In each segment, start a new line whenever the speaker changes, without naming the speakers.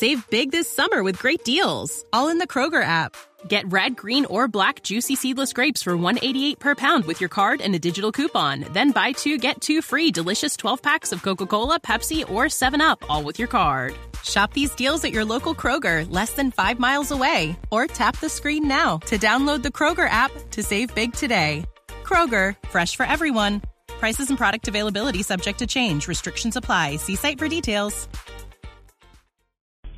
Save big this summer with great deals, all in the Kroger app. Get red, green, or black juicy seedless grapes for 188 per pound with your card and a digital coupon. Then buy two get two free delicious 12 packs of Coca Cola, Pepsi, or 7UP, all with your card. Shop these deals at your local Kroger, less than five miles away. Or tap the screen now to download the Kroger app to save big today. Kroger, fresh for everyone. Prices and product availability subject to change. Restrictions apply. See site for details.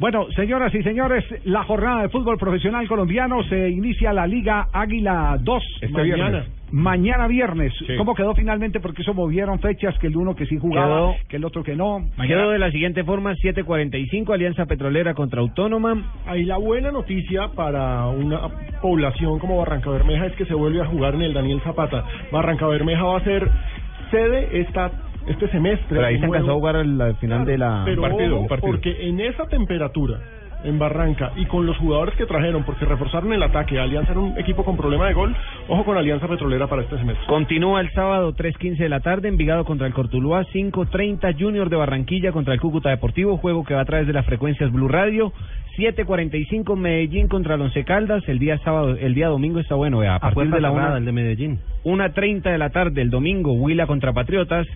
Bueno, señoras y señores, la jornada de fútbol profesional colombiano se inicia la Liga Águila 2
Este
mañana.
viernes.
Mañana viernes.
Sí.
¿Cómo quedó finalmente? Porque eso movieron fechas, que el uno que sí jugaba,
Quedó-
que el otro que no.
Quedó de la siguiente forma, 7.45, Alianza Petrolera contra Autónoma.
Ahí la buena noticia para una población como Barranca Bermeja es que se vuelve a jugar en el Daniel Zapata. Barranca Bermeja va a ser sede esta este semestre.
Pero ahí se alcanzó a jugar al final de la...
Pero
partido,
ojo,
un partido.
porque en esa temperatura en Barranca y con los jugadores que trajeron, porque reforzaron el ataque, Alianza era un equipo con problema de gol, ojo con Alianza Petrolera para este semestre.
Continúa el sábado 3.15 de la tarde, Envigado contra el Cortuluá, 5.30 Junior de Barranquilla contra el Cúcuta Deportivo, juego que va a través de las frecuencias Blue Radio, 7.45 Medellín contra el Once Caldas, el día sábado, el día domingo está bueno, a partir de la una,
de Medellín.
1.30 de la tarde, el domingo, Huila contra Patriotas,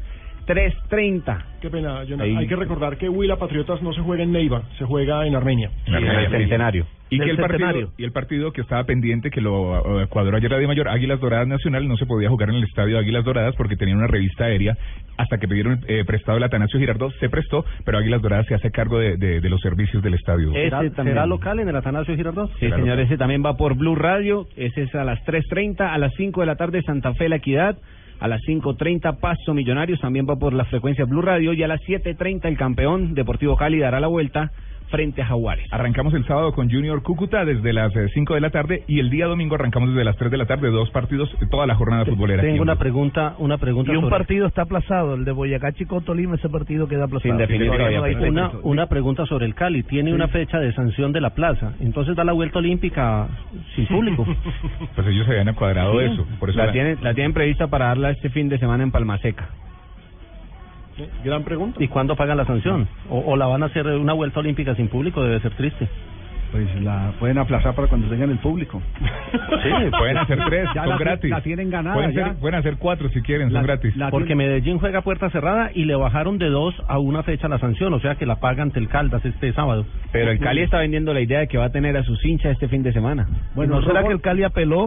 3.30.
Qué pena, Jonathan.
Ahí.
Hay que recordar que Huila Patriotas no se juega en Neiva, se juega en Armenia.
en el Centenario.
Y que el partido, y el partido que estaba pendiente, que lo eh, cuadró ayer la de Mayor, Águilas Doradas Nacional, no se podía jugar en el estadio Águilas Doradas porque tenían una revista aérea. Hasta que pidieron eh, prestado el Atanasio Girardot, se prestó, pero Águilas Doradas se hace cargo de, de, de los servicios del estadio.
¿Será,
Ese también.
será local en el Atanasio Girardot?
Sí, señor, ese también va por Blue Radio. Ese es a las 3.30, a las 5 de la tarde Santa Fe La Equidad. A las 5.30 Paso Millonarios también va por la frecuencia Blue Radio. Y a las 7.30 el campeón Deportivo Cali dará la vuelta frente a Jaguares.
Arrancamos el sábado con Junior Cúcuta desde las eh, 5 de la tarde y el día domingo arrancamos desde las 3 de la tarde, dos partidos, eh, toda la jornada futbolera. aquí
Tengo
en
una pregunta, una pregunta
Y un
sobre-
partido está aplazado, el de Boyacá Chico Tolima, ese partido queda aplazado.
Sin definir
Todavía no
una, una pregunta sobre el Cali. Tiene una fecha de sanción de la plaza, entonces da la vuelta olímpica sin público.
Pues ellos se habían cuadrado eso. Por eso
La
la-
tienen, la tienen prevista para darla este fin de semana en Palmaseca.
Gran pregunta.
¿Y cuándo pagan la sanción? O, o la van a hacer una vuelta olímpica sin público? Debe ser triste.
Pues la pueden aplazar para cuando tengan el público.
Sí, pueden hacer tres,
Ya
son
la-
gratis.
la tienen ganada
Pueden,
ya.
ser- pueden hacer cuatro si quieren,
La-
son gratis.
Porque
tiene-
Medellín juega a puerta cerrada y le bajaron de dos a una fecha la sanción, o sea que la paga ante el Caldas este sábado.
Pero el Cali está vendiendo la idea de que va a tener a sus hinchas este fin de semana.
Bueno,
Los
¿será que el Cali apeló